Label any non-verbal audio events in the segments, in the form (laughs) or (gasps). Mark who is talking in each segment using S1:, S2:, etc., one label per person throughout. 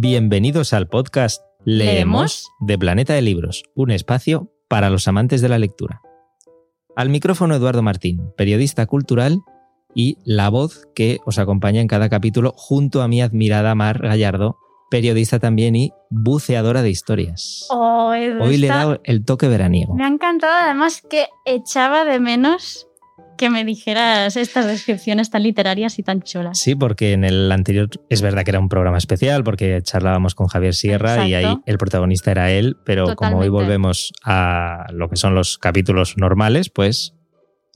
S1: Bienvenidos al podcast Leemos de Planeta de Libros, un espacio para los amantes de la lectura. Al micrófono Eduardo Martín, periodista cultural y la voz que os acompaña en cada capítulo junto a mi admirada Mar Gallardo, periodista también y buceadora de historias.
S2: Oh,
S1: Hoy le he dado el toque veraniego.
S2: Me ha encantado además que echaba de menos que me dijeras estas descripciones tan literarias y tan chulas.
S1: Sí, porque en el anterior es verdad que era un programa especial porque charlábamos con Javier Sierra y ahí el protagonista era él, pero como hoy volvemos a lo que son los capítulos normales, pues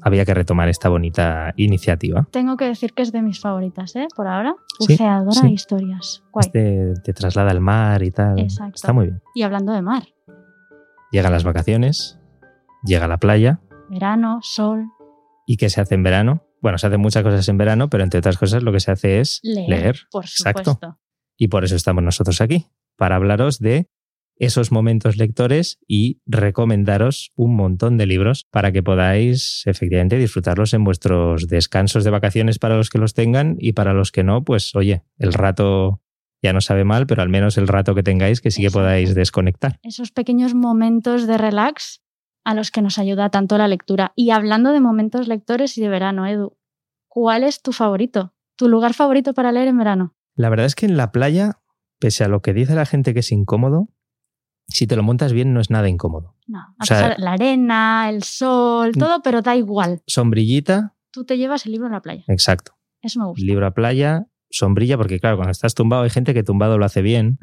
S1: había que retomar esta bonita iniciativa.
S2: Tengo que decir que es de mis favoritas, ¿eh? Por ahora.
S1: Sí,
S2: Buceadora
S1: sí.
S2: de historias. Guay.
S1: Este te traslada al mar y tal.
S2: Exacto.
S1: Está muy bien.
S2: Y hablando de mar,
S1: Llegan las vacaciones, llega la playa
S2: verano, sol,
S1: y ¿qué se hace en verano? Bueno, se hacen muchas cosas en verano, pero entre otras cosas lo que se hace es
S2: leer. Por
S1: Exacto.
S2: supuesto.
S1: Y por eso estamos nosotros aquí, para hablaros de esos momentos lectores y recomendaros un montón de libros para que podáis efectivamente disfrutarlos en vuestros descansos de vacaciones para los que los tengan y para los que no, pues oye, el rato ya no sabe mal, pero al menos el rato que tengáis que sí que
S2: Exacto.
S1: podáis desconectar.
S2: Esos pequeños momentos de relax a los que nos ayuda tanto la lectura. Y hablando de momentos lectores y de verano, Edu, ¿cuál es tu favorito? ¿Tu lugar favorito para leer en verano?
S1: La verdad es que en la playa, pese a lo que dice la gente que es incómodo, si te lo montas bien no es nada incómodo.
S2: No,
S1: O sea-
S2: la arena, el sol, todo, pero da igual.
S1: Sombrillita,
S2: Tú te llevas el libro a la playa.
S1: exacto.
S2: Eso me gusta.
S1: libro a playa, sombrilla, porque claro, cuando estás tumbado hay gente que tumbado lo hace bien,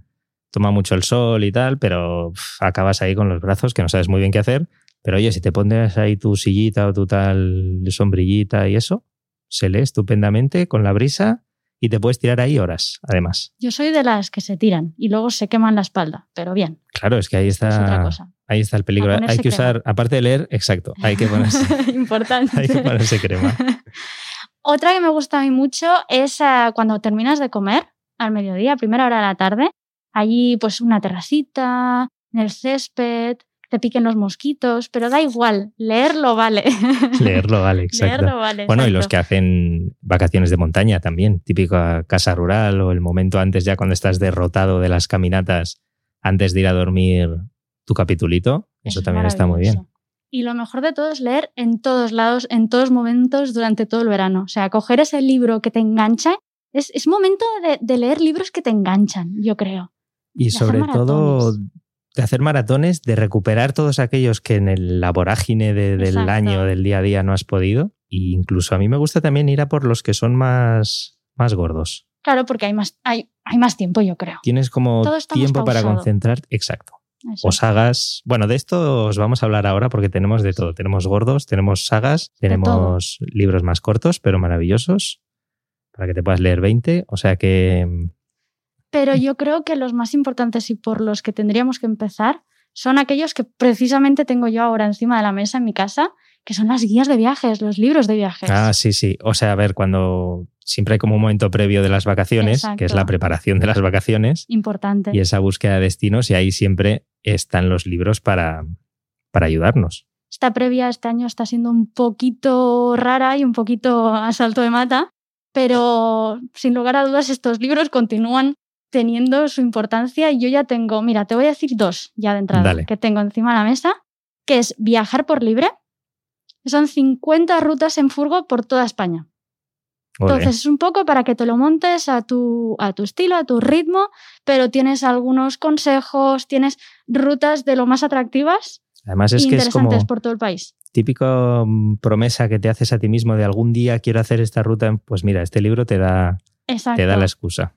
S1: toma mucho el sol y tal, pero acabas ahí con los brazos que no sabes muy bien qué hacer. Pero oye, si te pones ahí tu sillita o tu tal sombrillita y eso, se lee estupendamente con la brisa y te puedes tirar ahí horas, además.
S2: Yo soy de las que se tiran y luego se queman la espalda, pero bien,
S1: Claro, es que ahí
S2: es otra
S1: está,
S2: cosa.
S1: ahí está el peligro. Hay que
S2: crema.
S1: usar, aparte de leer, exacto, hay que ponerse, (laughs)
S2: Importante. (laughs)
S1: hay que ponerse crema. (laughs)
S2: Otra que me gusta a mí mucho es ah, cuando terminas de comer al mediodía, primera hora de la tarde, allí pues una terracita, en el césped, te piquen los mosquitos, pero da igual, leerlo vale. (laughs)
S1: Leerlo, vale, exacto.
S2: leerlo vale.
S1: Bueno, y los que hacen vacaciones de montaña también, típica casa rural o el momento antes ya cuando estás derrotado de las caminatas, antes de ir a dormir tu capitulito, eso,
S2: es
S1: también está muy bien.
S2: Y lo mejor de todo es leer en todos lados, en todos momentos, durante todo el verano. O sea, coger ese libro que te engancha. Es, es momento de, de leer libros que te enganchan, yo creo.
S1: Y sobre todo. De hacer maratones, de recuperar todos aquellos que en el, la vorágine de- del
S2: Exacto.
S1: año, del día a día no has podido. E incluso a mí me gusta también ir a por los que son más, más gordos.
S2: Claro, porque hay más, hay, hay más tiempo, yo creo.
S1: Tienes como tiempo para
S2: pausado.
S1: concentrar. Exacto.
S2: Eso.
S1: o sagas. Bueno, de esto os vamos a hablar ahora porque tenemos de todo. Tenemos gordos, tenemos sagas, tenemos libros más cortos, pero maravillosos, para que te puedas leer 20. O sea que
S2: Pero yo creo que los más importantes y por los que tendríamos que empezar son aquellos que precisamente tengo yo ahora encima de la mesa en mi casa, que son las guías de viajes, los libros de viajes.
S1: Ah, sí, sí. O sea, a ver, cuando siempre hay como un momento previo de las vacaciones, que es la preparación de las vacaciones
S2: Importante.
S1: y esa búsqueda de destinos, y ahí siempre están los libros para, para ayudarnos.
S2: Esta previa este año está siendo un poquito rara y un poquito a salto de mata, pero sin lugar a dudas estos libros continúan teniendo su importancia y yo ya tengo, mira, te voy a decir dos ya de entrada
S1: Dale.
S2: que tengo encima de la mesa, que es Viajar por libre. Son 50 rutas en furgo por toda España. Entonces es un poco para que te lo montes a tu, a tu estilo, a tu ritmo, pero tienes algunos consejos, tienes rutas de lo más atractivas
S1: Además es que es como
S2: por todo el país.
S1: típico mm, promesa que te haces a ti mismo de algún día quiero hacer esta ruta. Pues mira, este libro te da,
S2: Exacto.
S1: te da la excusa.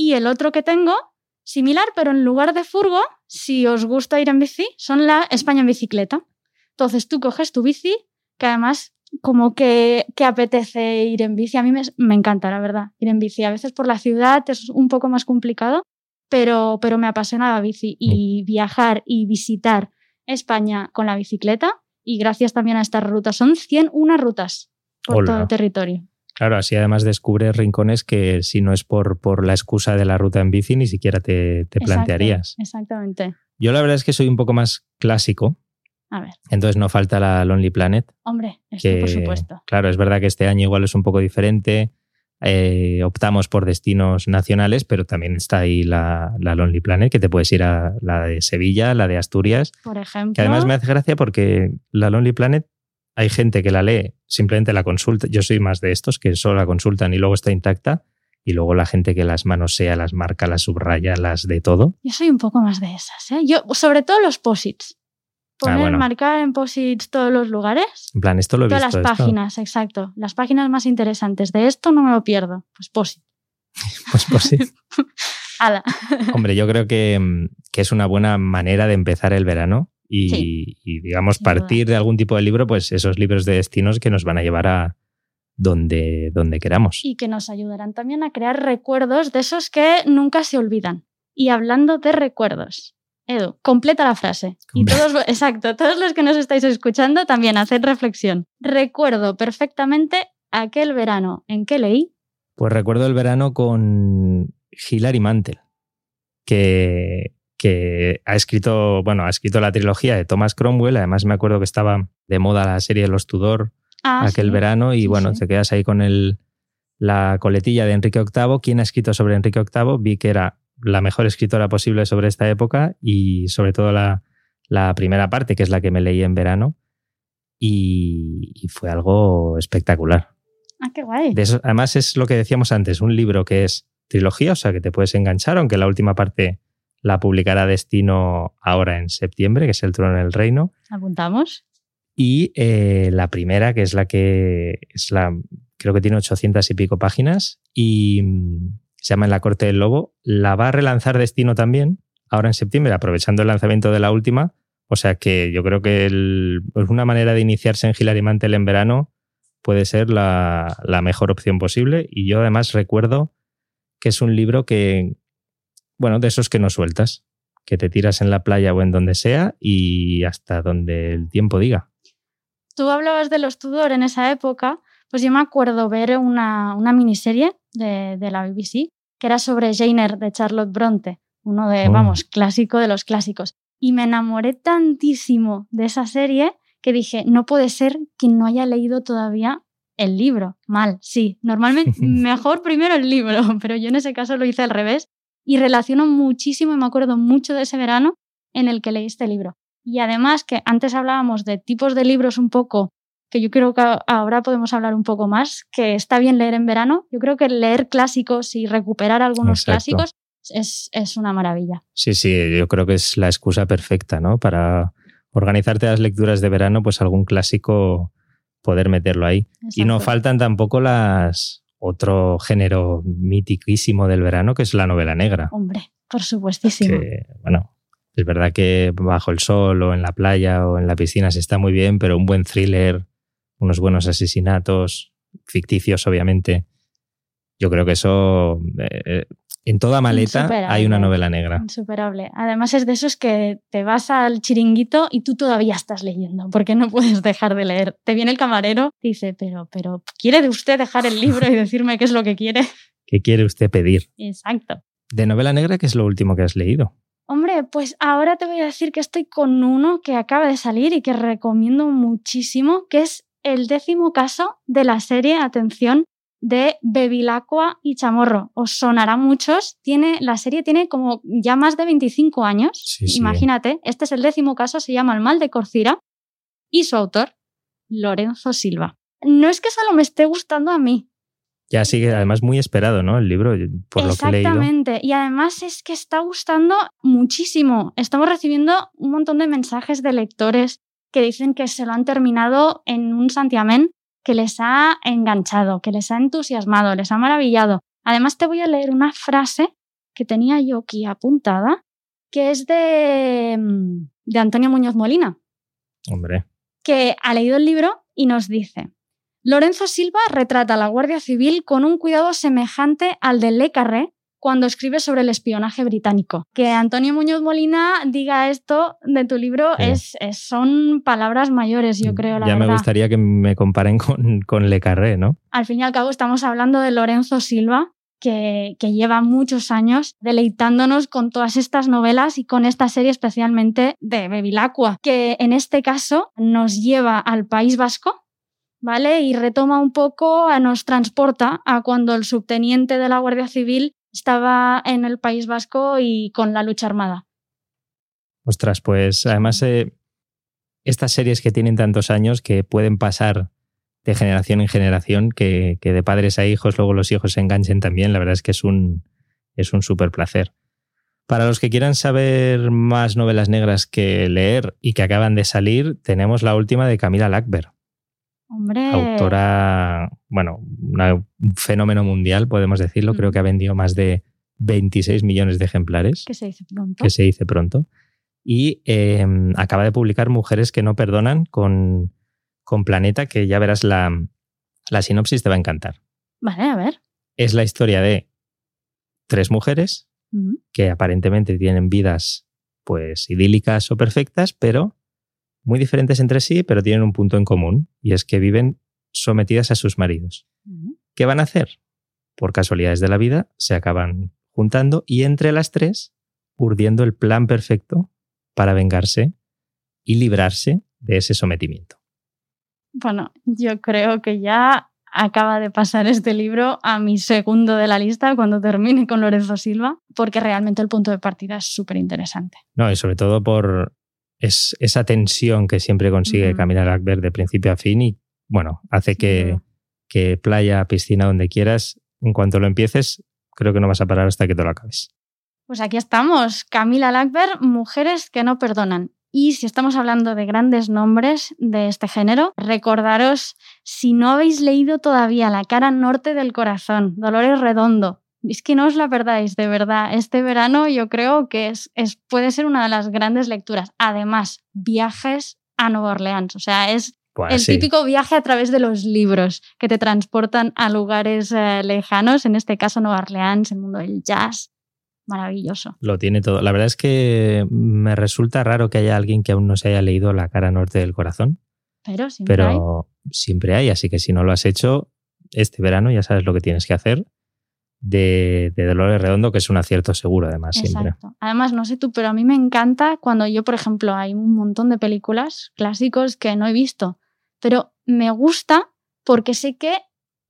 S2: Y el otro que tengo, similar, pero en lugar de furgo, si os gusta ir en bici, son la España en bicicleta. Entonces tú coges tu bici, que además como que, que apetece ir en bici. A mí me, me encanta, la verdad, ir en bici. A veces por la ciudad es un poco más complicado, pero, pero me apasiona la bici. Y viajar y visitar España con la bicicleta, y gracias también a estas rutas, son 101 rutas por
S1: Hola.
S2: todo el territorio.
S1: Claro, así además descubres rincones que si no es por, por la excusa de la ruta en bici, ni siquiera te, te
S2: Exacto,
S1: plantearías.
S2: Exactamente.
S1: Yo la verdad es que soy un poco más clásico,
S2: A ver,
S1: entonces no falta la Lonely Planet.
S2: hombre, esto
S1: Que,
S2: por supuesto.
S1: Claro, es verdad que este año igual es un poco diferente. eh, optamos por destinos nacionales, pero también está ahí la, la, Lonely Planet, que te puedes ir a la de Sevilla, la de Asturias.
S2: Por ejemplo.
S1: Que además me hace gracia porque la Lonely Planet hay gente que la lee, simplemente la consulta. Yo soy más de estos que solo la consultan y luego está intacta. Y luego la gente que las manosea, las marca, las subraya, las de todo.
S2: Yo soy un poco más de esas, ¿eh? Yo, sobre todo los posits. Poner,
S1: Ah, bueno.
S2: marcar en posits todos los lugares.
S1: En plan, esto lo he
S2: Todas
S1: visto.
S2: las
S1: esto.
S2: páginas, exacto. Las páginas más interesantes. De esto no me lo pierdo. Pues posit. (laughs)
S1: Pues, sí. (laughs)
S2: Ala.
S1: Hombre, yo creo que, mm, que es una buena manera de empezar el verano y,
S2: Sí.
S1: y, digamos, partir de algún tipo de libro, pues esos libros de destinos que nos van a llevar a donde, donde queramos.
S2: y que nos ayudarán también a crear recuerdos de esos que nunca se olvidan. Y hablando de recuerdos, Edu, completa la frase. Y todos, exacto, todos los que nos estáis escuchando también haced reflexión. Recuerdo perfectamente aquel verano en que leí.
S1: Pues recuerdo el verano con Hilary Mantel, que, que ha escrito, bueno, ha escrito la trilogía de Thomas Cromwell. Además, me acuerdo que estaba de moda la serie de los Tudor
S2: Ah,
S1: aquel
S2: sí.
S1: verano y
S2: Sí,
S1: bueno,
S2: sí.
S1: te quedas ahí con el, la coletilla de Enrique VIII. ¿Quién ha escrito sobre Enrique VIII? Vi que era la mejor escritora posible sobre esta época y sobre todo la, la primera parte, que es la que me leí en verano. Y, y fue algo espectacular.
S2: Ah, qué guay.
S1: De eso, además es lo que decíamos antes, un libro que es trilogía, o sea que te puedes enganchar, aunque la última parte la publicará Destino ahora en septiembre, que es El Trono del Reino.
S2: Apuntamos.
S1: Y eh, la primera, que es la que es la, creo que tiene 800 y pico páginas y mm, se llama En la Corte del Lobo, la va a relanzar Destino también, ahora en septiembre, aprovechando el lanzamiento de la última. O sea que yo creo que el- pues una manera de iniciarse en Hilary Mantel en verano puede ser la, la mejor opción posible. Y yo además recuerdo que es un libro que, bueno, de esos que no sueltas, que te tiras en la playa o en donde sea y hasta donde el tiempo diga.
S2: Tú hablabas de los Tudor en esa época, pues yo me acuerdo ver una, una miniserie de, de la BBC que era sobre Jane Eyre de Charlotte Bronte, uno de,
S1: Oh.
S2: vamos, clásico de los clásicos. Y me enamoré tantísimo de esa serie que dije, no puede ser que no haya leído todavía el libro. Mal, sí. Normalmente (laughs) mejor primero el libro, pero yo en ese caso lo hice al revés y relaciono muchísimo y me acuerdo mucho de ese verano en el que leí este libro. Y además que antes hablábamos de tipos de libros un poco, que yo creo que ahora podemos hablar un poco más, que está bien leer en verano. Yo creo que leer clásicos y recuperar algunos
S1: Exacto.
S2: clásicos es, es una maravilla.
S1: Sí, sí, yo creo que es la excusa perfecta, ¿no? Para organizarte las lecturas de verano, pues algún clásico poder meterlo ahí. Y no faltan tampoco las otro género mitiquísimo del verano, que es la novela negra.
S2: Hombre, por supuestísimo.
S1: Que, bueno, es verdad que bajo el sol o en la playa o en la piscina se está muy bien, pero un buen thriller, unos buenos asesinatos, ficticios obviamente. Yo creo que eso, eh, en toda maleta hay una novela negra.
S2: Insuperable. Además es de esos que te vas al chiringuito y tú todavía estás leyendo, porque no puedes dejar de leer. Te viene el camarero, dice, pero, pero, ¿quiere usted dejar el libro y decirme qué es lo que quiere?
S1: ¿Qué quiere usted pedir?
S2: Exacto.
S1: De novela negra, ¿qué es lo último que has leído?
S2: Hombre, pues ahora te voy a decir que estoy con uno que acaba de salir y que recomiendo muchísimo, que es el décimo caso de la serie, atención, de Bevilacqua y Chamorro. Os sonará a muchos. Tiene, la serie tiene como ya más de 25 años.
S1: Sí, sí.
S2: Imagínate, este es el décimo caso, se llama El mal de Corcira y su autor, Lorenzo Silva. No es que solo me esté gustando a mí,
S1: Ya sigue, además, muy esperado, ¿no? El libro, por lo que he leído.
S2: Exactamente. Y además es que está gustando muchísimo. Estamos recibiendo un montón de mensajes de lectores que dicen que se lo han terminado en un santiamén que les ha enganchado, que les ha entusiasmado, les ha maravillado. Además te voy a leer una frase que tenía yo aquí apuntada, que es de, mm, de Antonio Muñoz Molina
S1: Hombre,
S2: que ha leído el libro y nos dice, Lorenzo Silva retrata a la Guardia Civil con un cuidado semejante al de Le Carré cuando escribe sobre el espionaje británico. Que Antonio Muñoz Molina diga esto de tu libro
S1: Sí.
S2: es, es- son palabras mayores, yo creo, la
S1: ya
S2: verdad.
S1: me gustaría que me comparen con, con Le Carré, ¿no?
S2: Al fin y al cabo estamos hablando de Lorenzo Silva, que, que lleva muchos años deleitándonos con todas estas novelas y con esta serie especialmente de Bevilacqua, que en este caso nos lleva al País Vasco ¿vale? Y retoma un poco, nos transporta a cuando el subteniente de la Guardia Civil estaba en el País Vasco y con la lucha armada.
S1: Ostras, pues además eh, estas series que tienen tantos años que pueden pasar de generación en generación, que, de padres a hijos, luego los hijos se enganchen también, la verdad es que es un, es un súper placer. Para los que quieran saber más novelas negras que leer y que acaban de salir, tenemos la última de Camila Lackberg.
S2: Hombre.
S1: Autora, bueno, un fenómeno mundial, podemos decirlo. Creo que ha vendido más de 26 millones de ejemplares.
S2: Que se dice pronto.
S1: Que se dice pronto. Y em, acaba de publicar Mujeres que no perdonan con, con Planeta, que ya verás la, la sinopsis, te va a encantar.
S2: Vale, a ver.
S1: Es la historia de tres mujeres que aparentemente tienen vidas pues idílicas o perfectas, pero muy diferentes entre sí, pero tienen un punto en común, y es que viven sometidas a sus maridos. ¿Qué van a hacer? Por casualidades de la vida, se acaban juntando y entre las tres, urdiendo el plan perfecto para vengarse y librarse de ese sometimiento.
S2: Bueno, yo creo que ya acaba de pasar este libro a mi segundo de la lista cuando termine con Lorenzo Silva, porque realmente el punto de partida es súper interesante.
S1: No, y sobre todo por es, esa tensión que siempre consigue caminar Akber de principio a fin y, bueno, hace que, que playa, piscina, donde quieras, en cuanto lo empieces, creo que no vas a parar hasta que te lo acabes.
S2: Pues aquí estamos, Camila Lackberg, Mujeres que no perdonan. Y si estamos hablando de grandes nombres de este género, recordaros, si no habéis leído todavía La cara norte del corazón, Dolores Redondo, es que no os la perdáis, de verdad. Este verano yo creo que es, es, puede ser una de las grandes lecturas. Además, viajes a Nueva Orleans. O sea, es pues el típico viaje a través de los libros que te transportan a lugares eh, lejanos, en este caso Nueva Orleans, el mundo del jazz, maravilloso.
S1: Lo tiene todo. La verdad es que me resulta raro que haya alguien que aún no se haya leído La cara norte del corazón.
S2: Pero siempre
S1: pero siempre hay, así que si no lo has hecho este verano ya sabes lo que tienes que hacer. De, de, Dolores Redondo, que es un acierto seguro, además, siempre.
S2: Además, no sé tú, pero a mí me encanta cuando yo, por ejemplo, hay un montón de películas clásicos que no he visto, pero me gusta porque sé que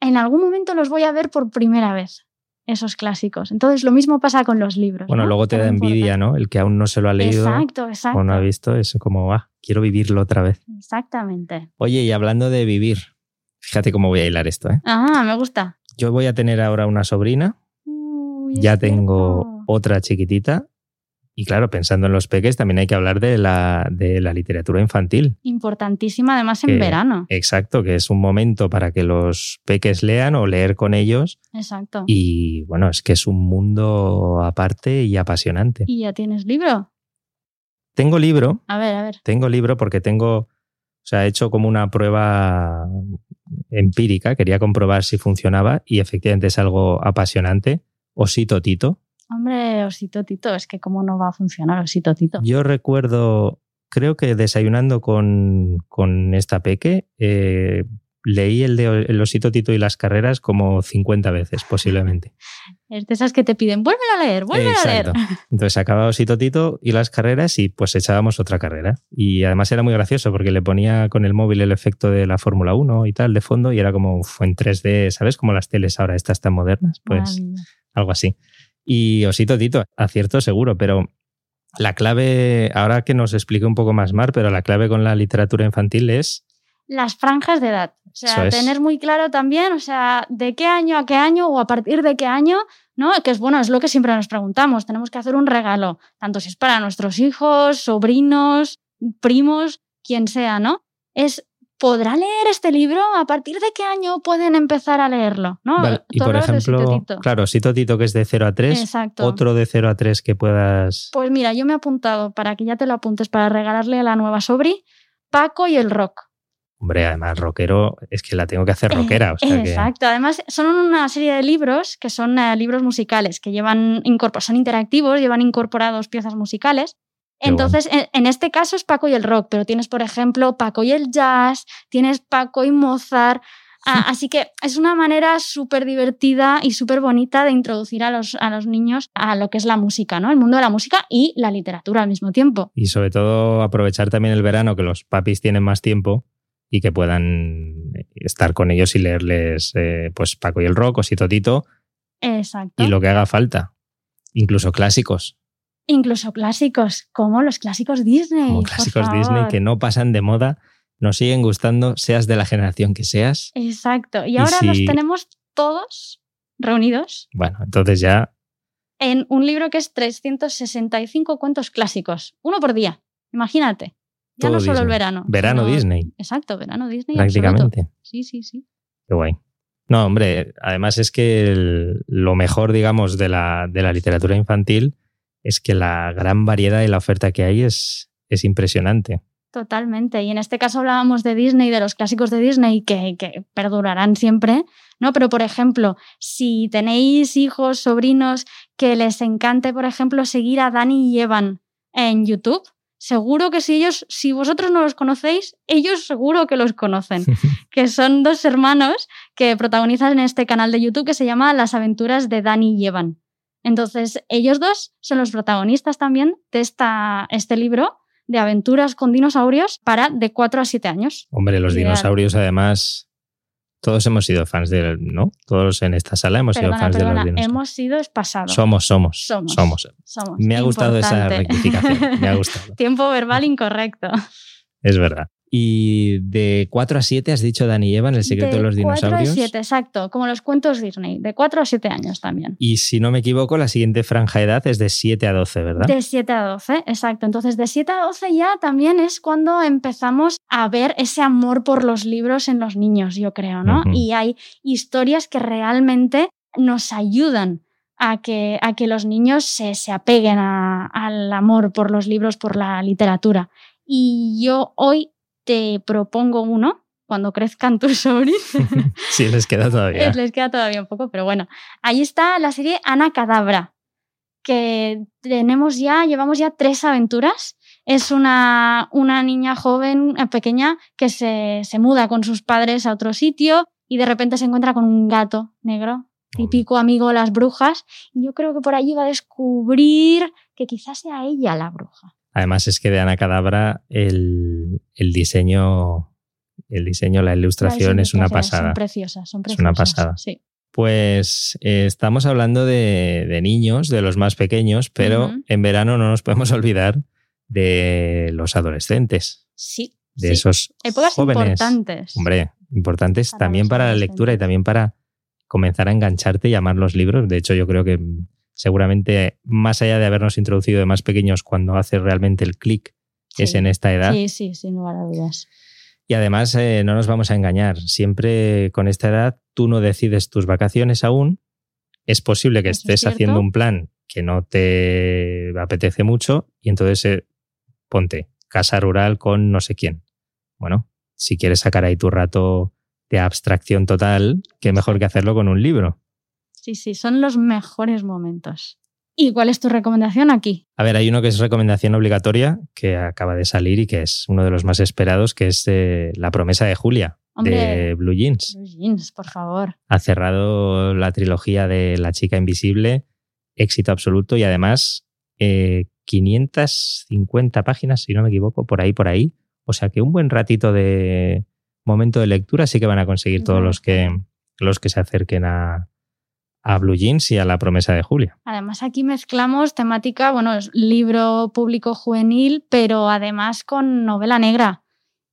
S2: en algún momento los voy a ver por primera vez esos clásicos. Entonces, lo mismo pasa con los libros.
S1: Bueno, luego te da envidia, ¿no? El que aún no se lo ha leído
S2: exacto, exacto.
S1: o no ha visto, es como, ah, quiero vivirlo otra vez.
S2: Exactamente.
S1: Oye, y hablando de vivir, fíjate cómo voy a hilar esto, ¿eh?
S2: Ah, me gusta.
S1: Yo voy a tener ahora una sobrina. ya tengo otra chiquitita y claro, pensando en los peques, también hay que hablar de la, de la literatura infantil.
S2: Importantísima, además en verano.
S1: Exacto, que es un momento para que los peques lean o leer con ellos.
S2: Exacto.
S1: Y bueno, es que es un mundo aparte y apasionante.
S2: ¿Y ya tienes libro?
S1: Tengo libro.
S2: A ver, a ver.
S1: Tengo libro porque tengo, sea, he hecho como una prueba empírica, quería comprobar si funcionaba y efectivamente es algo apasionante. Osito Tito,
S2: Hombre, Osito Tito, es que cómo no va a funcionar Osito Tito.
S1: Yo recuerdo, creo que desayunando con, con esta peque, eh, leí el de el Osito Tito y las carreras como 50 veces, posiblemente.
S2: Es de esas que te piden, vuélvelo a leer, vuélvelo a leer.
S1: Entonces acababa Osito Tito y las carreras y pues echábamos otra carrera. Y además era muy gracioso porque le ponía con el móvil el efecto de la Fórmula 1 y tal de fondo y era como en 3D, ¿sabes? Como las teles ahora estas tan modernas. Pues algo así. Y Osito Tito, acierto seguro, pero la clave, ahora que nos explique un poco más Mar, pero la clave con la literatura infantil es...
S2: Las franjas de edad. O sea, tener muy claro también, o sea, de qué año a qué año o a partir de qué año, ¿no? Que es bueno, es lo que siempre nos preguntamos. Tenemos que hacer un regalo, tanto si es para nuestros hijos, sobrinos, primos, quien sea, ¿no? Es ¿podrá leer este libro? ¿A partir de qué año pueden empezar a leerlo? ¿no?
S1: Y por ejemplo, claro, Sito Tito que es de 0 a 3,
S2: Exacto.
S1: otro de 0 a 3 que puedas...
S2: Pues mira, yo me he apuntado para que ya te lo apuntes para regalarle a la nueva sobri, Paco y el rock.
S1: Hombre, además, rockero, es que la tengo que hacer rockera.
S2: Exacto, además son una serie de libros que son eh, libros musicales, que llevan son interactivos, llevan incorporados piezas musicales entonces, en, este caso es Paco y el rock, pero tienes, por ejemplo, Paco y el jazz, tienes Paco y Mozart. (laughs) así que es una manera súper divertida y súper bonita de introducir a los, a los niños a lo que es la música, ¿no? El mundo de la música y la literatura al mismo tiempo.
S1: Y sobre todo aprovechar también el verano, que los papis tienen más tiempo, y que puedan estar con ellos y leerles eh, pues Paco y el Rock, y Totito
S2: Exacto.
S1: y lo que haga falta. Incluso clásicos.
S2: Incluso clásicos, como los clásicos Disney.
S1: Como
S2: por
S1: clásicos Disney que no pasan de moda, nos siguen gustando, seas de la generación que seas.
S2: Exacto. Y
S1: Y
S2: ahora los
S1: si-
S2: tenemos todos reunidos
S1: Bueno, entonces ya
S2: en un libro que es 365 cuentos clásicos. Uno por día. Imagínate. Ya
S1: Todo
S2: no solo el verano.
S1: verano
S2: sino-
S1: Disney,
S2: Exacto, verano Disney. absoluto.
S1: prácticamente.
S2: Sí, sí, sí.
S1: Qué guay. No, hombre, además es que el- lo mejor, digamos, de la, de la literatura infantil es que la gran variedad y la oferta que hay es, es impresionante.
S2: Totalmente. Y en este caso hablábamos de Disney, de los clásicos de Disney que, que perdurarán siempre, ¿no? Pero, por ejemplo, si tenéis hijos, sobrinos que les encante, por ejemplo, seguir a Dani y Evan en YouTube, seguro que si ellos, si vosotros no los conocéis, ellos seguro que los conocen. (laughs) que son dos hermanos que protagonizan este canal de YouTube que se llama Las aventuras de Dani y Evan. Entonces, ellos dos son los protagonistas también de esta, este libro de aventuras con dinosaurios para de 4 a 7 años.
S1: Hombre, los
S2: Ideal.
S1: dinosaurios, además, todos hemos sido fans de, ¿no? Todos en esta sala hemos sido
S2: Perdona,
S1: fans de
S2: perdona,
S1: los dinosaurios.
S2: hemos sido pasados.
S1: Somos, somos,
S2: Somos.
S1: somos.
S2: Somos.
S1: Me ha gustado esa rectificación. Me ha (laughs) gustado.
S2: Tiempo verbal incorrecto.
S1: Es verdad. Y de 4 a 7 has dicho Dani y Evan, el secreto de, los
S2: 4 a
S1: dinosaurios.
S2: 7, exacto, como los cuentos Disney, de 4 a 7 años también.
S1: Y si no me equivoco, la siguiente franja de edad es de 7 a 12, ¿verdad?
S2: De 7 a 12, exacto. Entonces, de 7 a 12 ya también es cuando empezamos a ver ese amor por los libros en los niños, yo creo, ¿no?
S1: Ujú.
S2: Y hay historias que realmente nos ayudan a que, a que los niños se, se apeguen a- al amor por los libros, por la literatura. Y yo hoy te propongo uno, cuando crezcan tus (laughs) sobrinos. (laughs)
S1: sí, les queda todavía. (laughs)
S2: Les queda todavía un poco, pero bueno. Ahí está la serie Ana Cadabra, que tenemos ya, llevamos ya tres aventuras. Es una, una niña joven, eh, pequeña, que se, se muda con sus padres a otro sitio y de repente se encuentra con un gato negro, típico amigo de las brujas. Y yo creo que por allí va a descubrir que quizás sea ella la bruja.
S1: Además es que de Ana Cadabra el, el diseño, el diseño, la ilustración es una pasada.
S2: Son preciosas, son
S1: Es
S2: preciosas.
S1: una pasada.
S2: Sí.
S1: Pues eh, estamos hablando de, de niños, de los más pequeños, pero en verano no nos podemos (laughs) olvidar de los adolescentes,
S2: Sí.
S1: de
S2: sí.
S1: esos
S2: Épocas
S1: jóvenes.
S2: importantes.
S1: Hombre, importantes
S2: Para
S1: también para la lectura y también para comenzar a engancharte y amar los libros. De hecho, yo creo que seguramente más allá de habernos introducido de más pequeños, cuando hace realmente el clic es en esta edad.
S2: Sí, sí, sin lugar a dudas.
S1: Y además, eh, no nos vamos a engañar. Siempre con esta edad tú no decides tus vacaciones aún. Es posible que
S2: Eso
S1: estés haciendo un plan que no te apetece mucho y entonces eh, ponte casa rural con no sé quién. Bueno, si quieres sacar ahí tu rato de abstracción total, qué mejor que hacerlo con un libro.
S2: Sí, sí, son los mejores momentos. ¿Y cuál es tu recomendación aquí?
S1: A ver, hay uno que es recomendación obligatoria, que acaba de salir y que es uno de los más esperados, que es eh, La promesa de Julia, de. Blue Jeans.
S2: Blue Jeans, por favor.
S1: ha cerrado la trilogía de La chica invisible, éxito absoluto y además eh, 550 páginas, si no me equivoco, por ahí, por ahí. O sea que un buen ratito de momento de lectura sí que van a conseguir todos los que, los que se acerquen a, a Blue Jeans y a la promesa de Julia.
S2: Además, aquí mezclamos temática, bueno, es libro público juvenil, pero además con novela negra,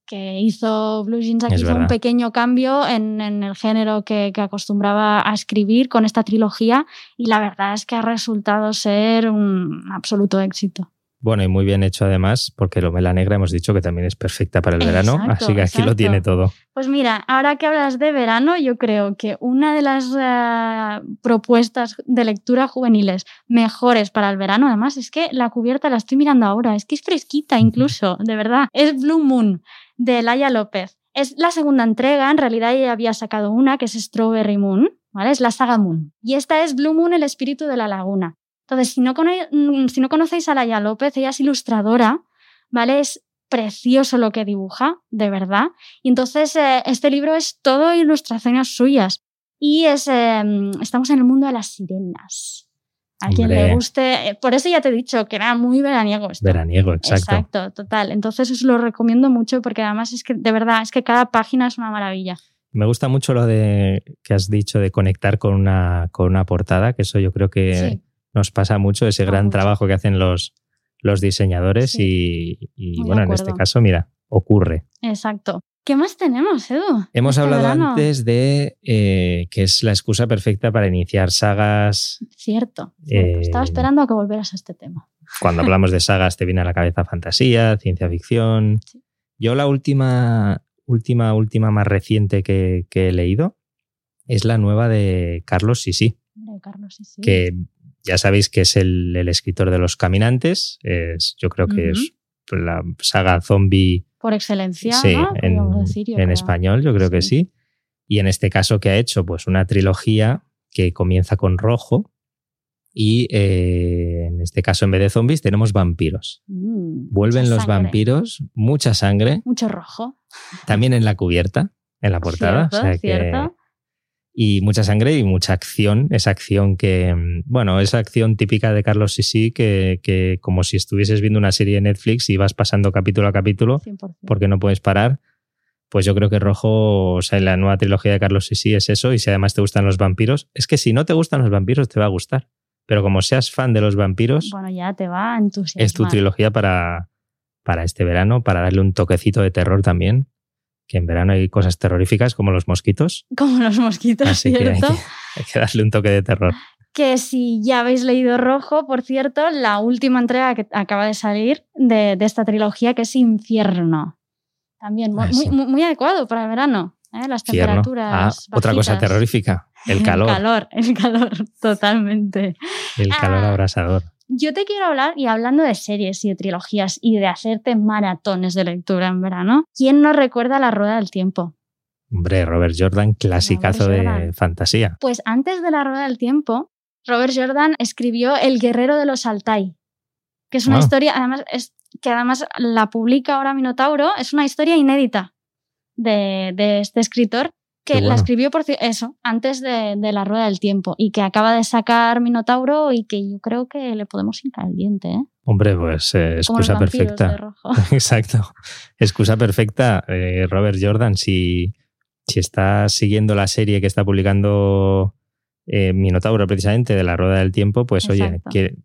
S2: que hizo Blue Jeans aquí hizo un pequeño cambio en, en el género que, que acostumbraba a escribir con esta trilogía y la verdad es que ha resultado ser un absoluto éxito.
S1: Bueno, y muy bien hecho además, porque la novela negra hemos dicho que también es perfecta para el verano, así que aquí lo tiene todo.
S2: Pues mira, ahora que hablas de verano, yo creo que una de las eh, propuestas de lectura juveniles mejores para el verano, además, es que la cubierta la estoy mirando ahora, es que es fresquita incluso, de verdad. Es Blue Moon de Laia López. Es la segunda entrega, en realidad ella había sacado una, que es Strawberry Moon, ¿vale? Es la saga Moon. Y esta es Blue Moon, el espíritu de la laguna. Entonces, si no, mm, si no conocéis a Laia López, ella es ilustradora, ¿vale? Es precioso lo que dibuja, de verdad. Y entonces eh, este libro es todo ilustraciones suyas. Y es, eh, estamos en el mundo de las sirenas. A quien
S1: Hombre.
S2: le guste. eh, Por eso ya te he dicho que era muy veraniego esto.
S1: Veraniego, exacto.
S2: Exacto, total. Entonces os lo recomiendo mucho porque además es que, de verdad, es que cada página es una maravilla.
S1: Me gusta mucho lo de que has dicho de conectar con una, con una portada, que eso yo creo que
S2: Sí.
S1: Nos pasa mucho, ese gran
S2: mucho.
S1: trabajo que hacen los, los diseñadores
S2: Sí.
S1: y, bueno, en este caso, mira, ocurre.
S2: Exacto. ¿Qué más tenemos, Edu?
S1: Hemos
S2: Este
S1: hablado
S2: verano?
S1: antes de eh, que es la excusa perfecta para iniciar sagas.
S2: Cierto. cierto.
S1: Eh,
S2: Estaba esperando a que volvieras a este tema.
S1: Cuando hablamos de sagas te viene a la cabeza fantasía, ciencia ficción.
S2: Sí.
S1: Yo la última, última, última más reciente que, que he leído es la nueva de Carlos Sisi,
S2: Carlos, sí.
S1: que ya sabéis que es el, el escritor de Los Caminantes. Es, yo creo que es la saga zombie
S2: Por excelencia,
S1: sí,
S2: ¿no?
S1: en,
S2: decir, yo
S1: en español, yo creo que
S2: Sí.
S1: Y en este caso que ha hecho, pues una trilogía que comienza con rojo y eh, en este caso en vez de zombies tenemos vampiros.
S2: Mm,
S1: Vuelven los
S2: sangre.
S1: vampiros, mucha sangre,
S2: Mucho rojo.
S1: también en la cubierta, en la portada.
S2: Cierto,
S1: o sea que-
S2: cierto.
S1: Y mucha sangre y mucha acción. Esa acción que, mm, bueno, esa acción típica de Carlos Sisi, que, que como si estuvieses viendo una serie de Netflix y vas pasando capítulo a capítulo
S2: 100%.
S1: porque no puedes parar. Pues yo creo que Rojo, o sea, la nueva trilogía de Carlos Sisi es eso. Y si además te gustan los vampiros, es que si no te gustan los vampiros, te va a gustar. Pero como seas fan de los vampiros,
S2: Bueno, ya te va a entusiasmar.
S1: es tu trilogía para, para este verano, para darle un toquecito de terror también. Que en verano hay cosas terroríficas como los mosquitos.
S2: Como los mosquitos,
S1: Así que hay,
S2: ¿cierto?
S1: que hay que darle un toque de terror.
S2: Que si ya habéis leído Rojo, por cierto, la última entrega que acaba de salir de, de esta trilogía, que es Infierno. También muy,
S1: Ah,
S2: muy, muy adecuado para el verano. ¿eh? Las
S1: Infierno. Ah,
S2: temperaturas.
S1: otra cosa terrorífica, el (laughs) calor,
S2: El calor, el (laughs) calor, totalmente.
S1: el calor
S2: Ah.
S1: abrasador.
S2: Yo te quiero hablar, y hablando de series y de trilogías y de hacerte maratones de lectura en verano, ¿quién no recuerda La Rueda del Tiempo?
S1: Hombre, Robert Jordan, clasicazo de
S2: Jordan.
S1: fantasía.
S2: Pues antes de La Rueda del Tiempo, Robert Jordan escribió El Guerrero de los Altai, que es una
S1: Ah.
S2: historia, además, es, que además la publica ahora Minotauro, es una historia inédita de, de este escritor que la escribió por, eso, antes de, de La Rueda del Tiempo y que acaba de sacar Minotauro y que yo creo que le podemos hincar el diente, ¿eh?
S1: Hombre, pues eh, excusa perfecta. (laughs) Exacto. Excusa perfecta. Eh, Robert Jordan, si, si estás siguiendo la serie que está publicando eh, Minotauro precisamente de la Rueda del Tiempo, pues oye, que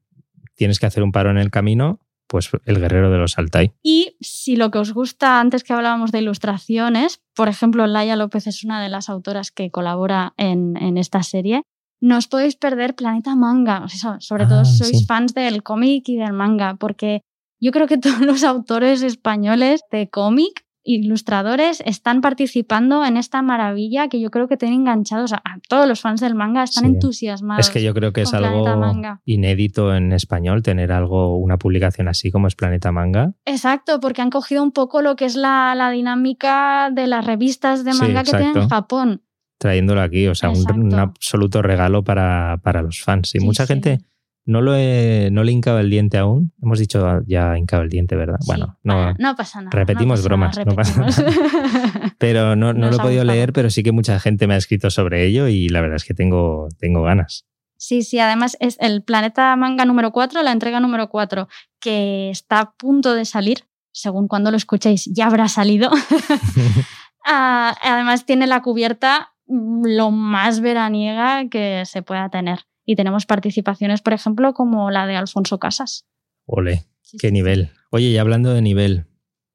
S1: tienes que hacer un paro en el camino, pues el guerrero de los Altai.
S2: Y si lo que os gusta, antes que hablábamos de ilustraciones, por ejemplo, Laia López es una de las autoras que colabora en, en esta serie, no os podéis perder Planeta Manga. O sea, sobre
S1: Ah,
S2: todo si sois
S1: sí.
S2: fans del cómic y del manga, porque yo creo que (laughs) todos los autores españoles de cómic, ilustradores, están participando en esta maravilla que yo creo que tienen enganchados a, a todos los fans del manga, están
S1: Sí.
S2: entusiasmados.
S1: Es que yo creo que es algo
S2: Manga.
S1: inédito en español tener algo, una publicación así como es Planeta Manga.
S2: Exacto, porque han cogido un poco lo que es la, la dinámica de las revistas de
S1: Sí,
S2: manga que tienen en. Japón.
S1: trayéndolo aquí. O sea, un, absoluto regalo para, para los fans. Y
S2: Sí,
S1: mucha gente no lo he, no le hincaba el diente aún. Hemos dicho ya hincaba el diente, ¿verdad?
S2: Sí,
S1: Bueno, no.
S2: no pasa nada.
S1: repetimos
S2: no pasa
S1: bromas,
S2: nada,
S1: no pasa
S2: repetimos. (laughs)
S1: Pero no, no lo he podido leer, pero sí que mucha gente me ha escrito sobre ello y la verdad es que tengo, tengo ganas.
S2: sí, sí, además es el Planeta Manga número 4, la entrega número 4, que está a punto de salir. Según cuando lo escuchéis, ya habrá salido. (laughs) (laughs) Ah, además, tiene la cubierta lo más veraniega que se pueda tener. Y tenemos participaciones, por ejemplo, como la de Alfonso Casas.
S1: Ole,
S2: Sí,
S1: qué
S2: sí,
S1: nivel. Oye, y hablando de nivel,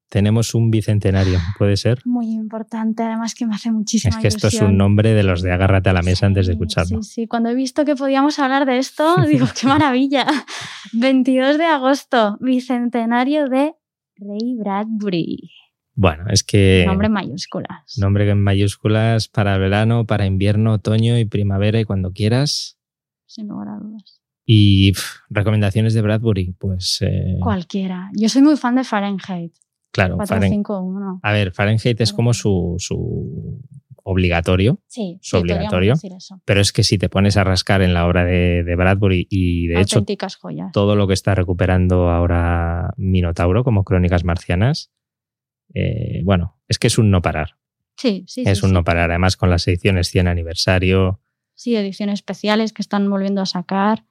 S1: tenemos un bicentenario, ¿puede ser?
S2: Muy importante, además que me hace muchísima
S1: Es que esto es
S2: ilusión.
S1: un nombre de los de agárrate a la mesa antes de
S2: Sí,
S1: escucharlo.
S2: Sí, sí, cuando he visto que podíamos hablar de esto, (laughs) digo, qué maravilla. (laughs) 22 de agosto, bicentenario de Ray Bradbury.
S1: Bueno, es que
S2: Nombre en mayúsculas.
S1: nombre en mayúsculas para verano, para invierno, otoño y primavera y cuando quieras.
S2: Sin lugar a dudas.
S1: Y pff, recomendaciones de Bradbury, pues eh,
S2: Cualquiera. Yo soy muy fan de Fahrenheit.
S1: claro, Faren-
S2: 451.
S1: a ver, Fahrenheit es como su, su obligatorio,
S2: Sí, podríamos
S1: obligatorio.
S2: decir eso.
S1: pero es que si te pones a rascar en la obra de, de Bradbury y de hecho
S2: joyas.
S1: todo lo que está recuperando ahora Minotauro como Crónicas Marcianas, eh, bueno, es que es un no parar,
S2: Sí, sí,
S1: es
S2: sí,
S1: un
S2: sí.
S1: no parar, además con las ediciones 100 aniversario,
S2: Sí, ediciones especiales que están volviendo a sacar.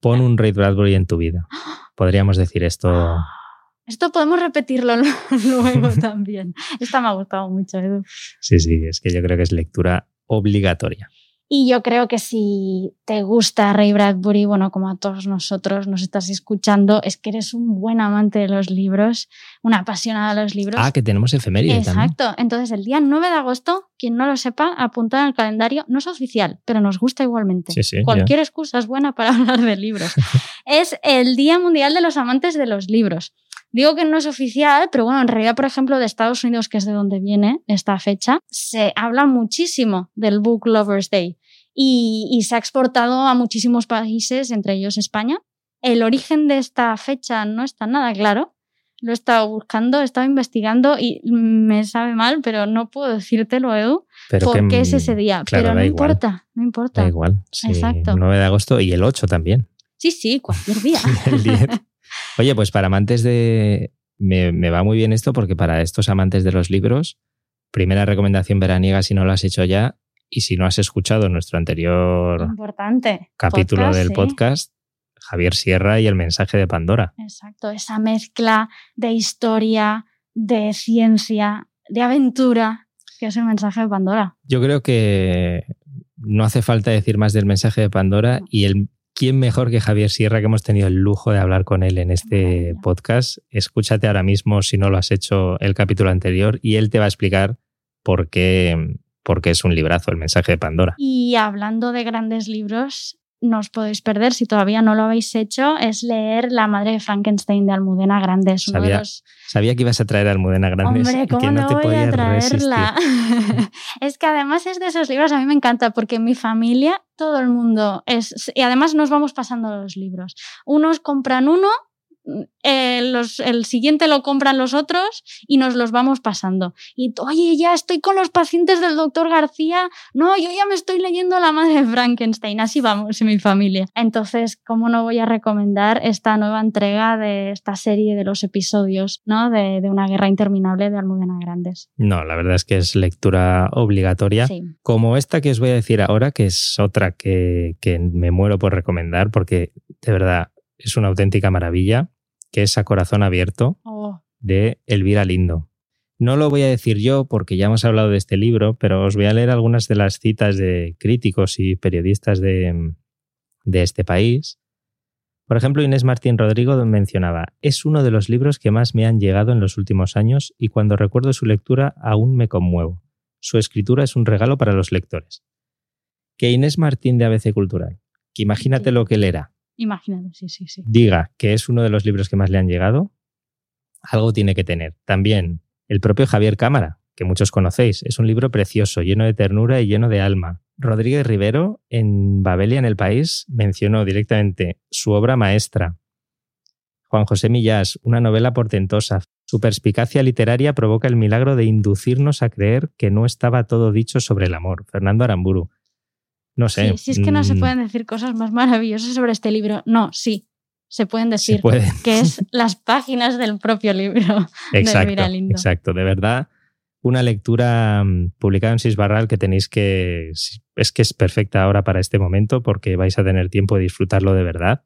S1: Pon un Ray Bradbury en tu vida. Podríamos decir esto. (gasps)
S2: Esto podemos repetirlo (laughs) luego también. Esta me ha gustado mucho, Edu.
S1: Sí, sí, es que yo creo que es lectura obligatoria.
S2: Y yo creo que si te gusta Ray Bradbury, bueno, como a todos nosotros nos estás escuchando, es que eres un buen amante de los libros, una apasionada de los libros.
S1: Ah, que tenemos efeméride
S2: Exacto. Entonces, el día 9 de agosto, quien no lo sepa, apuntar en el calendario, no es oficial, pero nos gusta igualmente.
S1: Sí, sí,
S2: Cualquier excusa es buena para (laughs) hablar de libros. (laughs) es el Día Mundial de los Amantes de los Libros. Digo que no es oficial, pero bueno, en realidad, por ejemplo, de Estados Unidos, que es de donde viene esta fecha, se habla muchísimo del Book Lovers Day y, se ha exportado a muchísimos países, entre ellos España. El origen de esta fecha no está nada claro. Lo he estado buscando, he estado investigando y me sabe mal, pero no puedo decírtelo, Edu, pero porque es ese día. pero no importa, no importa.
S1: Da igual. Exacto. El 9 de agosto y el 8 también.
S2: Sí, sí, cualquier día. (laughs)
S1: el 10. Oye, pues para amantes de... Me, va muy bien esto porque para estos amantes de los libros, primera recomendación veraniega si no lo has hecho ya y si no has escuchado nuestro anterior
S2: Importante.
S1: capítulo del podcast, Javier Sierra y el mensaje de Pandora.
S2: Exacto, esa mezcla de historia, de ciencia, de aventura, que es el mensaje de Pandora.
S1: Yo creo que no hace falta decir más del mensaje de Pandora y el ¿quién mejor que Javier Sierra, que hemos tenido el lujo de hablar con él en este podcast? Escúchate ahora mismo, si no lo has hecho, el capítulo anterior y él te va a explicar por qué, es un librazo el mensaje de Pandora.
S2: Y hablando de grandes libros, no os podéis perder, si todavía no lo habéis hecho, es leer La madre de Frankenstein de Almudena Grandes.
S1: Sabía, sabía que ibas a traer a Almudena Grandes.
S2: Hombre, (laughs) ¿cómo no, te voy a traerla? (laughs) es que además es de esos libros, a mí me encanta, porque en mi familia todo el mundo es... Y además nos vamos pasando los libros. Unos compran uno eh, el siguiente lo compran los otros y nos los vamos pasando. Y, oye, ya estoy con los pacientes del doctor García. No, yo ya me estoy leyendo La madre de Frankenstein. Así vamos en mi familia. Entonces, ¿cómo no voy a recomendar esta nueva entrega de esta serie de los episodios ¿no? de, Una guerra interminable de Almudena Grandes?
S1: No, la verdad es que es lectura obligatoria. Como esta que os voy a decir ahora, que es otra que, que me muero por recomendar porque de verdad es una auténtica maravilla que es A Corazón Abierto,
S2: oh.
S1: de Elvira Lindo. No lo voy a decir yo porque ya hemos hablado de este libro, pero os voy a leer algunas de las citas de críticos y periodistas de, de este país. Por ejemplo, Inés Martín Rodrigo mencionaba, es uno de los libros que más me han llegado en los últimos años y cuando recuerdo su lectura aún me conmuevo. Su escritura es un regalo para los lectores. Que Inés Martín de ABC Cultural, que imagínate lo que él era,
S2: Imagínate, sí, sí, sí.
S1: Diga que es uno de los libros que más le han llegado, algo tiene que tener. También el propio Javier Cámara, que muchos conocéis, es un libro precioso, lleno de ternura y lleno de alma. Rodríguez Rivero, en Babelia en el País, mencionó directamente su obra maestra. Juan José Millás, una novela portentosa. Su perspicacia literaria provoca el milagro de inducirnos a creer que no estaba todo dicho sobre el amor. Fernando Aramburu. No sé.
S2: Sí, es que no se mm. pueden decir cosas más maravillosas sobre este libro. No, sí, se pueden decir que es (laughs) las páginas del propio libro (laughs)
S1: exacto,
S2: de.
S1: Exacto, de verdad, una lectura mm, publicada en Sisbarral que tenéis que... Es que es perfecta ahora para este momento porque vais a tener tiempo de disfrutarlo de verdad,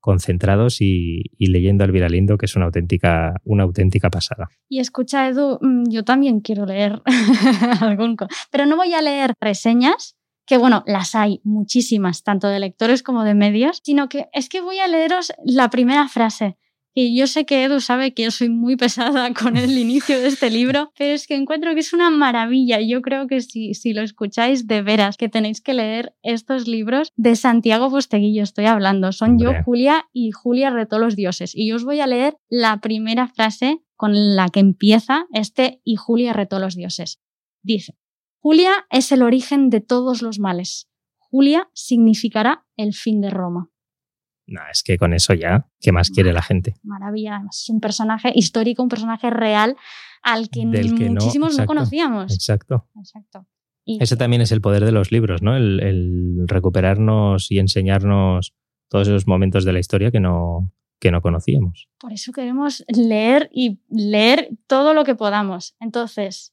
S1: concentrados y, leyendo al Viralindo, que es una auténtica, una auténtica pasada.
S2: Y escucha, Edu, mm, yo también quiero leer (laughs) algún... Pero no voy a leer reseñas, que bueno, las hay muchísimas, tanto de lectores como de medios, sino que es que voy a leeros la primera frase. Y yo sé que Edu sabe que yo soy muy pesada (laughs) con el inicio de este libro, pero es que encuentro que es una maravilla. Yo creo que si, si lo escucháis de veras, que tenéis que leer estos libros de Santiago Posteguillo, estoy hablando. Son yo, Julia y Julia retó los dioses. Y yo os voy a leer la primera frase con la que empieza este y Julia retó los dioses. Dice, Julia es el origen de todos los males. Julia significará el fin de Roma.
S1: No, es que con eso ya, ¿qué más quiere la gente?
S2: Maravilla, es un personaje histórico, un personaje real al que, muchísimos no, conocíamos.
S1: Exacto. Exacto. Ese también es el poder de los libros, ¿no? El, recuperarnos y enseñarnos todos esos momentos de la historia que no, que no conocíamos.
S2: Por eso queremos leer y leer todo lo que podamos. Entonces,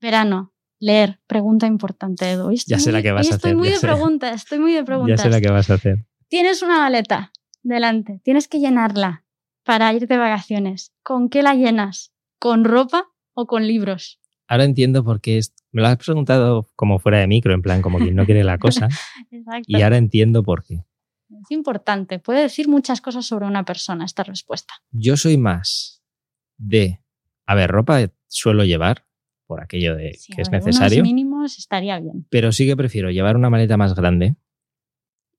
S2: verano, Leer, pregunta importante, Edu.
S1: ya sé la que vas a hacer.
S2: Estoy muy de preguntas, estoy muy de preguntas.
S1: Ya sé la que vas a hacer.
S2: Tienes una maleta, delante. Tienes que llenarla para ir de vacaciones. ¿Con qué la llenas? ¿Con ropa o con libros?
S1: Ahora entiendo por qué es- me lo has preguntado como fuera de micro, en plan como quien no quiere la (laughs) cosa,
S2: Exacto.
S1: y ahora entiendo por qué.
S2: Es importante. Puede decir muchas cosas sobre una persona esta respuesta.
S1: Yo soy más de, a ver, ropa suelo llevar por aquello de
S2: Sí,
S1: que es necesario,
S2: mínimos estaría bien.
S1: pero sí que prefiero llevar una maleta más grande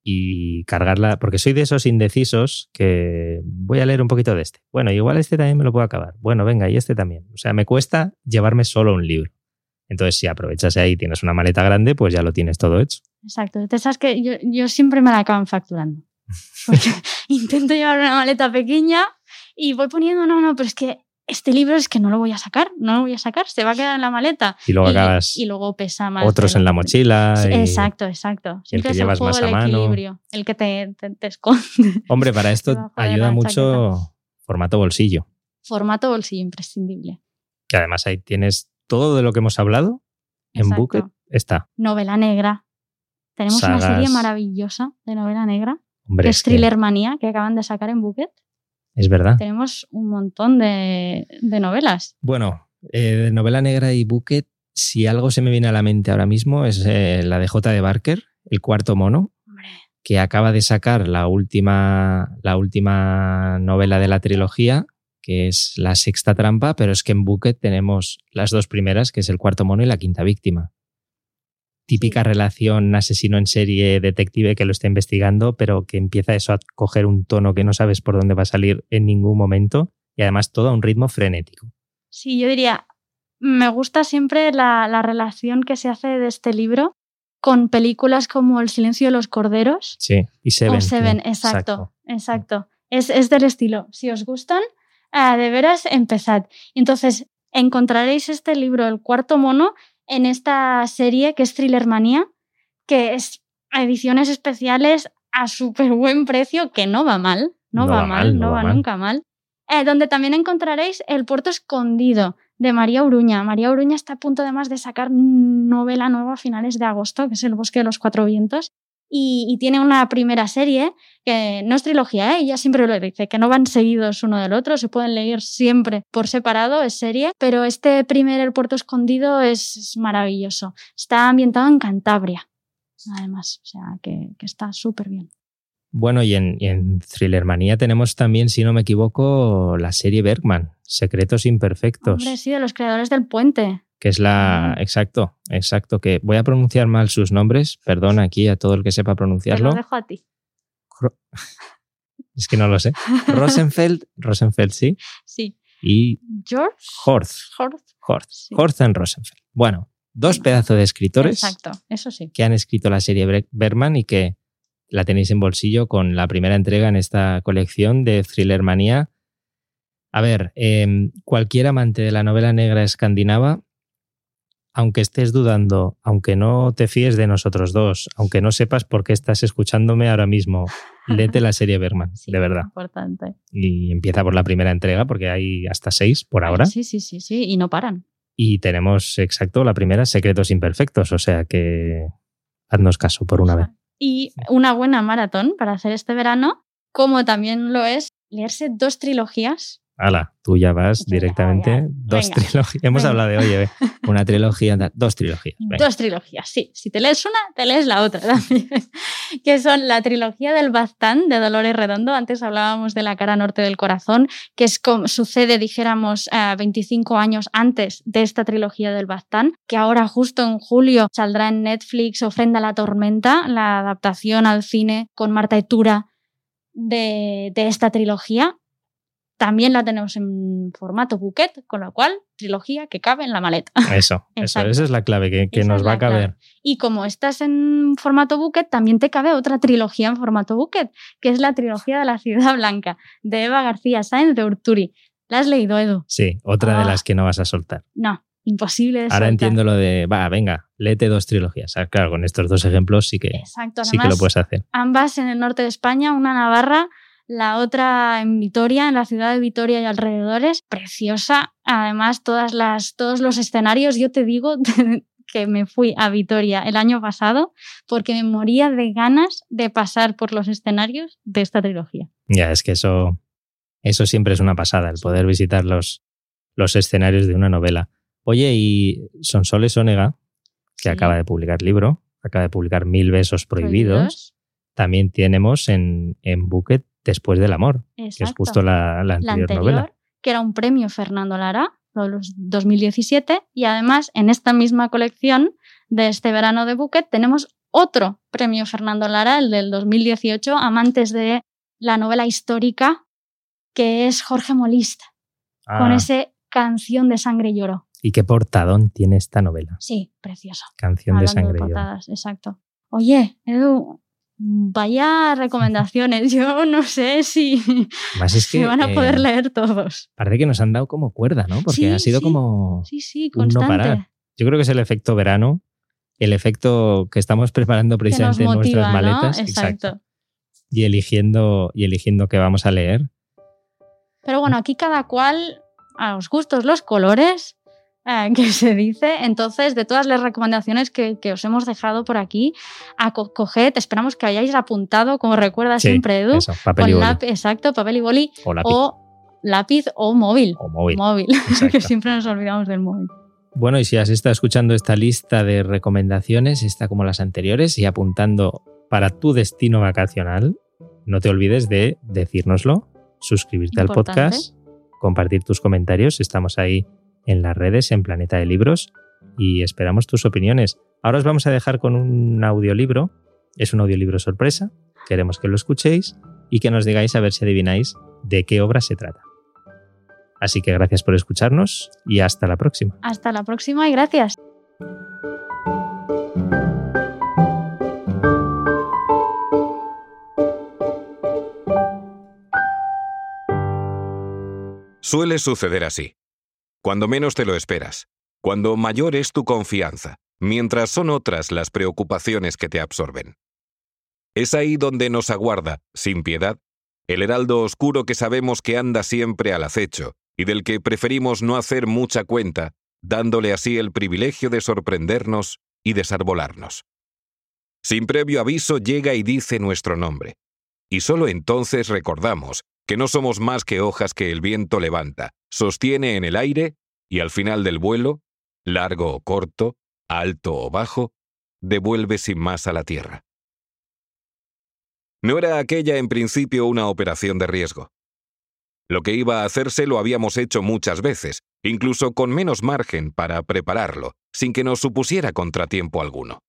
S1: y cargarla, porque soy de esos indecisos que voy a leer un poquito de este. Bueno, igual este también me lo puedo acabar. Bueno, venga, y este también. O sea, me cuesta llevarme solo un libro. Entonces, si aprovechas ahí y tienes una maleta grande, pues ya lo tienes todo hecho.
S2: Exacto. Te sabes que yo, yo siempre me la acaban facturando. (laughs) Porque (laughs) intento llevar una maleta pequeña y voy poniendo, no, no, pero es que este libro es que no lo voy a sacar, no lo voy a sacar, se va a quedar en la maleta.
S1: Y luego
S2: y,
S1: acabas
S2: y luego pesa más.
S1: otros en la
S2: que-
S1: mochila. Y-
S2: Exacto, exacto. Siempre
S1: que
S2: es
S1: llevas
S2: el
S1: más a
S2: del
S1: mano.
S2: equilibrio, el que te, te- te esconde.
S1: Hombre, para (laughs) esto ayuda mucho formato bolsillo.
S2: Formato bolsillo imprescindible.
S1: Que además ahí tienes todo de lo que hemos hablado en
S2: Exacto.
S1: Bucket. Está.
S2: Novela negra. Tenemos una serie maravillosa de novela negra,
S1: Hombre,
S2: que
S1: es
S2: es
S1: que
S2: Thriller Manía, que acaban de sacar en Bucket.
S1: Es verdad.
S2: Tenemos un montón de, de novelas.
S1: Bueno, eh, de novela negra y Bucket, si algo se me viene a la mente ahora mismo es eh, la de J. de Barker, El cuarto mono,
S2: Hombre,
S1: que acaba de sacar la última, la última novela de la trilogía, que es La sexta trampa, pero es que en Bucket tenemos las dos primeras, que es El cuarto mono y La quinta víctima. Típica relación asesino en serie detective que lo está investigando, pero que empieza eso a coger un tono que no sabes por dónde va a salir en ningún momento y además todo a un ritmo frenético.
S2: Sí, yo diría, me gusta siempre la, la relación que se hace de este libro con películas como El silencio de los corderos
S1: Sí, y Seven.
S2: o Seven,
S1: sí,
S2: exacto, exacto. Es, es del estilo. Si os gustan, ah, de veras, empezad. Entonces, encontraréis este libro, El cuarto mono, en esta serie que es Thriller Manía, que es ediciones especiales a súper buen precio, que no va mal, no, va, mal, no va,
S1: mal.
S2: nunca mal. Eh, donde también encontraréis El puerto escondido de María Uruña. María Uruña está a punto además de sacar novela nueva a finales de agosto, que es El bosque de los cuatro vientos. Y, y tiene una primera serie que no es trilogía, ¿eh? ella siempre lo dice, que no van seguidos uno del otro, se pueden leer siempre por separado, es serie, pero este primer El puerto escondido es, es maravilloso. Está ambientado en Cantabria, además, o sea que, que está súper bien.
S1: Bueno, y en, y en Thriller Manía tenemos también, si no me equivoco, la serie Bergman, Secretos Imperfectos,
S2: Hombre, sí, de los creadores del puente.
S1: Que es la... Exacto, exacto, que voy a pronunciar mal sus nombres, perdón aquí a todo el que sepa
S2: Te
S1: pronunciarlo.
S2: lo dejo a ti.
S1: Es que no lo sé. Rosenfeld, (laughs) Rosenfeld sí,
S2: Sí.
S1: y
S2: George
S1: Horth,
S2: Horth.
S1: Horth,
S2: Sí.
S1: Horth and Rosenfeld. Bueno, dos pedazos de escritores
S2: Exacto, eso sí.
S1: que han escrito la serie Bergman y que la tenéis en bolsillo con la primera entrega en esta colección de Thriller Manía. A ver, eh, cualquier amante de la novela negra escandinava, aunque estés dudando, aunque no te fíes de nosotros dos, aunque no sepas por qué estás escuchándome ahora mismo, (laughs) léete la serie Bergman,
S2: Sí,
S1: de verdad.
S2: Importante.
S1: Y empieza por la primera entrega, porque hay hasta seis por ahora.
S2: Sí, sí, sí, sí, y no paran.
S1: Y tenemos, exacto, la primera, Secretos Imperfectos, o sea que haznos caso por una vez.
S2: Y una buena maratón para hacer este verano, como también lo es leerse dos trilogías.
S1: Hala, tú ya vas
S2: Yo
S1: directamente.
S2: ya.
S1: Dos trilogías. Hemos
S2: venga.
S1: hablado de, oye, una trilogía, dos trilogías. venga.
S2: Dos trilogías, sí. Si te lees una, te lees la otra también. (laughs) que son la trilogía del Baztán de Dolores Redondo. Antes hablábamos de La cara norte del corazón, que es como sucede, dijéramos, eh, 25 años antes de esta trilogía del Baztán, que ahora justo en julio saldrá en Netflix Ofrenda a la tormenta, la adaptación al cine con Marta Etura de, de esta trilogía. También la tenemos en formato buquet, con lo cual, trilogía que cabe en la maleta. (laughs)
S1: Eso, eso, esa es la clave que, que nos va a caber.
S2: clave. Y como estás en formato bucket, también te cabe otra trilogía en formato bucket, que es la trilogía de la Ciudad Blanca, de Eva García Sáenz de Urturi. ¿La has leído, Edu?
S1: Sí, otra de
S2: Ah.
S1: las que no vas a soltar.
S2: No, imposible de
S1: Ahora
S2: soltar.
S1: entiendo lo de, va, venga, léete dos trilogías. Ah, claro, con estos dos ejemplos sí que,
S2: Exacto,
S1: sí que lo puedes hacer.
S2: ambas en el norte de España, una Navarra, la otra en Vitoria, en la ciudad de Vitoria y alrededores. Preciosa. Además, todas las, todos los escenarios, yo te digo (laughs) que me fui a Vitoria el año pasado porque me moría de ganas de pasar por los escenarios de esta trilogía.
S1: Ya, es que eso, eso siempre es una pasada, el poder visitar los, los escenarios de una novela. Oye, y Sonsoles Onega, que
S2: Sí.
S1: acaba de publicar libro, acaba de publicar Mil Besos Prohibidos,
S2: Prohibidos.
S1: también tenemos en, en Bucket Después del Amor, que es justo la, la
S2: la
S1: anterior, novela.
S2: que era un premio Fernando Lara, de los 2017, y además en esta misma colección de este verano de Bucket tenemos otro premio Fernando Lara, el del 2018, amantes de la novela histórica, que es Jorge Molista, con
S1: Ah,
S2: ese canción de sangre y lloro.
S1: Y qué portadón tiene esta novela,
S2: Sí, precioso.
S1: Canción de Sangre
S2: de
S1: y Lloro.
S2: exacto. Oye, Edu, vaya recomendaciones. (laughs) Yo no sé si
S1: Más es que
S2: se van a poder
S1: eh,
S2: leer todos.
S1: parece que nos han dado como cuerda, ¿no? Porque
S2: Sí,
S1: ha sido
S2: sí.
S1: como
S2: Sí, sí,
S1: un no parar. Yo creo que es el efecto verano, el efecto que estamos preparando precisamente en nuestras
S2: ¿no?
S1: maletas
S2: Exacto.
S1: y eligiendo y eligiendo qué vamos a leer.
S2: Pero bueno, aquí cada cual a los gustos, los colores, eh, (laughs) que se dice. Entonces, de todas las recomendaciones que, que os hemos dejado por aquí, a co- coged, esperamos que hayáis apuntado, como recuerda
S1: Sí,
S2: siempre Edu,
S1: Eso, papel
S2: con exacto, papel y boli
S1: O lápiz.
S2: o lápiz o móvil.
S1: o móvil.
S2: Móvil, (laughs) que siempre nos olvidamos del móvil.
S1: Bueno, y si has estado escuchando esta lista de recomendaciones, está como las anteriores, y apuntando para tu destino vacacional, no te olvides de decírnoslo, suscribirte al podcast, compartir tus comentarios. Estamos ahí en las redes, en Planeta de Libros, y esperamos tus opiniones. Ahora os vamos a dejar con un audiolibro. Es un audiolibro sorpresa. Queremos que lo escuchéis y que nos digáis a ver si adivináis de qué obra se trata. Así que gracias por escucharnos y hasta la próxima.
S2: Hasta la próxima y gracias.
S3: Suele suceder así. Cuando menos te lo esperas, cuando mayor es tu confianza, mientras son otras las preocupaciones que te absorben. Es ahí donde nos aguarda, sin piedad, el heraldo oscuro que sabemos que anda siempre al acecho y del que preferimos no hacer mucha cuenta, dándole así el privilegio de sorprendernos y desarbolarnos. Sin previo aviso llega y dice nuestro nombre, y solo entonces recordamos que no somos más que hojas que el viento levanta, sostiene en el aire y al final del vuelo, largo o corto, alto o bajo, devuelve sin más a la tierra. No era aquella en principio una operación de riesgo. Lo que iba a hacerse lo habíamos hecho muchas veces, incluso con menos margen para prepararlo, sin que nos supusiera contratiempo alguno.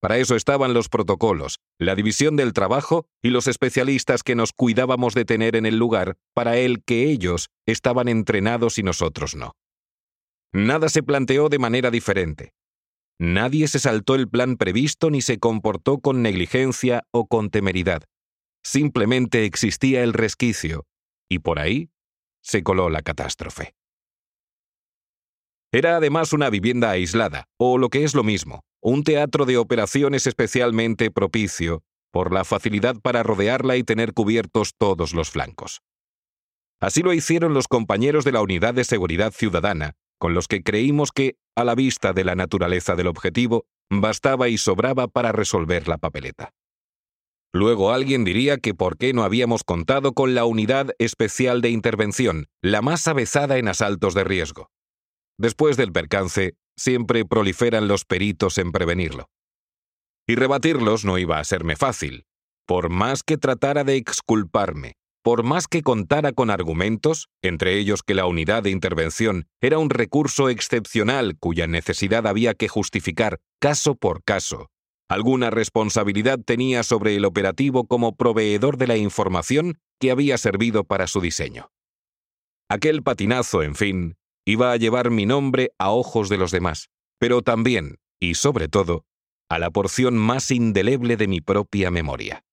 S3: Para eso estaban los protocolos, la división del trabajo y los especialistas que nos cuidábamos de tener en el lugar para el que ellos estaban entrenados y nosotros no. Nada se planteó de manera diferente. Nadie se saltó el plan previsto ni se comportó con negligencia o con temeridad. Simplemente existía el resquicio, y por ahí se coló la catástrofe. Era además una vivienda aislada, o lo que es lo mismo, un teatro de operaciones especialmente propicio por la facilidad para rodearla y tener cubiertos todos los flancos. Así lo hicieron los compañeros de la Unidad de Seguridad Ciudadana, con los que creímos que, a la vista de la naturaleza del objetivo, bastaba y sobraba para resolver la papeleta. Luego alguien diría que por qué no habíamos contado con la Unidad Especial de Intervención, la más avezada en asaltos de riesgo. Después del percance, siempre proliferan los peritos en prevenirlo. Y rebatirlos no iba a serme fácil. Por más que tratara de exculparme, por más que contara con argumentos, entre ellos que la unidad de intervención era un recurso excepcional cuya necesidad había que justificar caso por caso, alguna responsabilidad tenía sobre el operativo como proveedor de la información que había servido para su diseño. Aquel patinazo, en fin, iba a llevar mi nombre a ojos de los demás, pero también, y sobre todo, a la porción más indeleble de mi propia memoria.